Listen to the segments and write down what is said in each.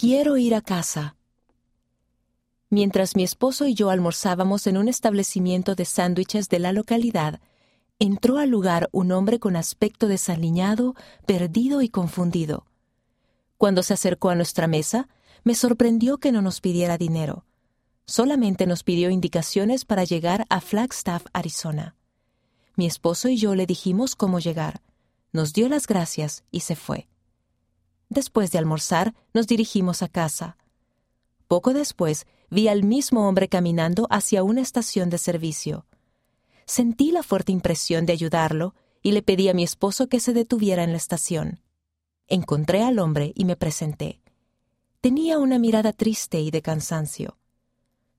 Quiero ir a casa. Mientras mi esposo y yo almorzábamos en un establecimiento de sándwiches de la localidad, entró al lugar un hombre con aspecto desaliñado, perdido y confundido. Cuando se acercó a nuestra mesa, me sorprendió que no nos pidiera dinero. Solamente nos pidió indicaciones para llegar a Flagstaff, Arizona. Mi esposo y yo le dijimos cómo llegar. Nos dio las gracias y se fue. Después de almorzar, nos dirigimos a casa. Poco después, vi al mismo hombre caminando hacia una estación de servicio. Sentí la fuerte impresión de ayudarlo y le pedí a mi esposo que se detuviera en la estación. Encontré al hombre y me presenté. Tenía una mirada triste y de cansancio.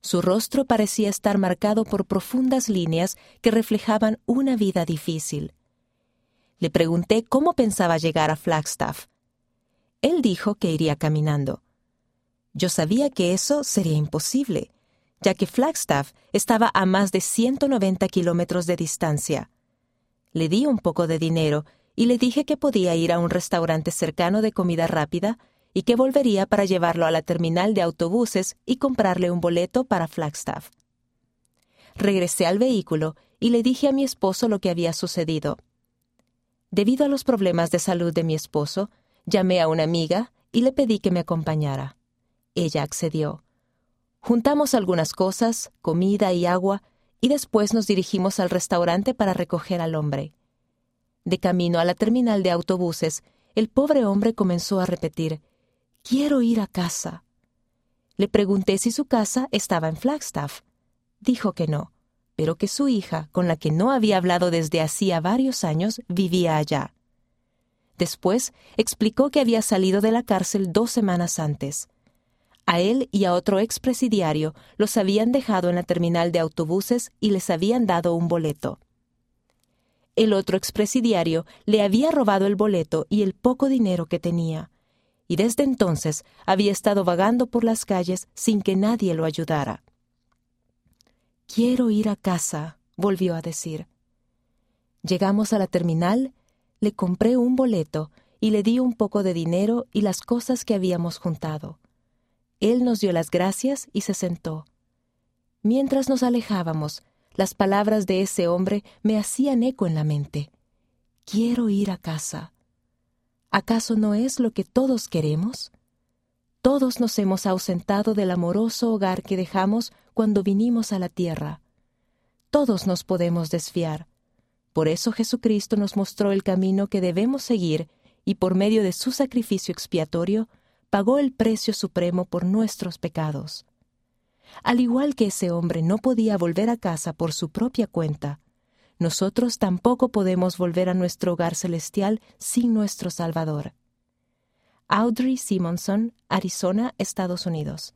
Su rostro parecía estar marcado por profundas líneas que reflejaban una vida difícil. Le pregunté cómo pensaba llegar a Flagstaff. Él dijo que iría caminando. Yo sabía que eso sería imposible, ya que Flagstaff estaba a más de 190 kilómetros de distancia. Le di un poco de dinero y le dije que podía ir a un restaurante cercano de comida rápida y que volvería para llevarlo a la terminal de autobuses y comprarle un boleto para Flagstaff. Regresé al vehículo y le dije a mi esposo lo que había sucedido. Debido a los problemas de salud de mi esposo, llamé a una amiga y le pedí que me acompañara. Ella accedió. Juntamos algunas cosas, comida y agua, y después nos dirigimos al restaurante para recoger al hombre. De camino a la terminal de autobuses, el pobre hombre comenzó a repetir Quiero ir a casa. Le pregunté si su casa estaba en Flagstaff. Dijo que no, pero que su hija, con la que no había hablado desde hacía varios años, vivía allá. Después explicó que había salido de la cárcel dos semanas antes. A él y a otro expresidiario los habían dejado en la terminal de autobuses y les habían dado un boleto. El otro expresidiario le había robado el boleto y el poco dinero que tenía y desde entonces había estado vagando por las calles sin que nadie lo ayudara. Quiero ir a casa, volvió a decir. Llegamos a la terminal, le compré un boleto y le di un poco de dinero y las cosas que habíamos juntado. Él nos dio las gracias y se sentó. Mientras nos alejábamos, las palabras de ese hombre me hacían eco en la mente. Quiero ir a casa. ¿Acaso no es lo que todos queremos? Todos nos hemos ausentado del amoroso hogar que dejamos cuando vinimos a la tierra. Todos nos podemos desfiar. Por eso Jesucristo nos mostró el camino que debemos seguir y por medio de su sacrificio expiatorio pagó el precio supremo por nuestros pecados. Al igual que ese hombre no podía volver a casa por su propia cuenta, nosotros tampoco podemos volver a nuestro hogar celestial sin nuestro Salvador. Audrey Simonson, Arizona, Estados Unidos.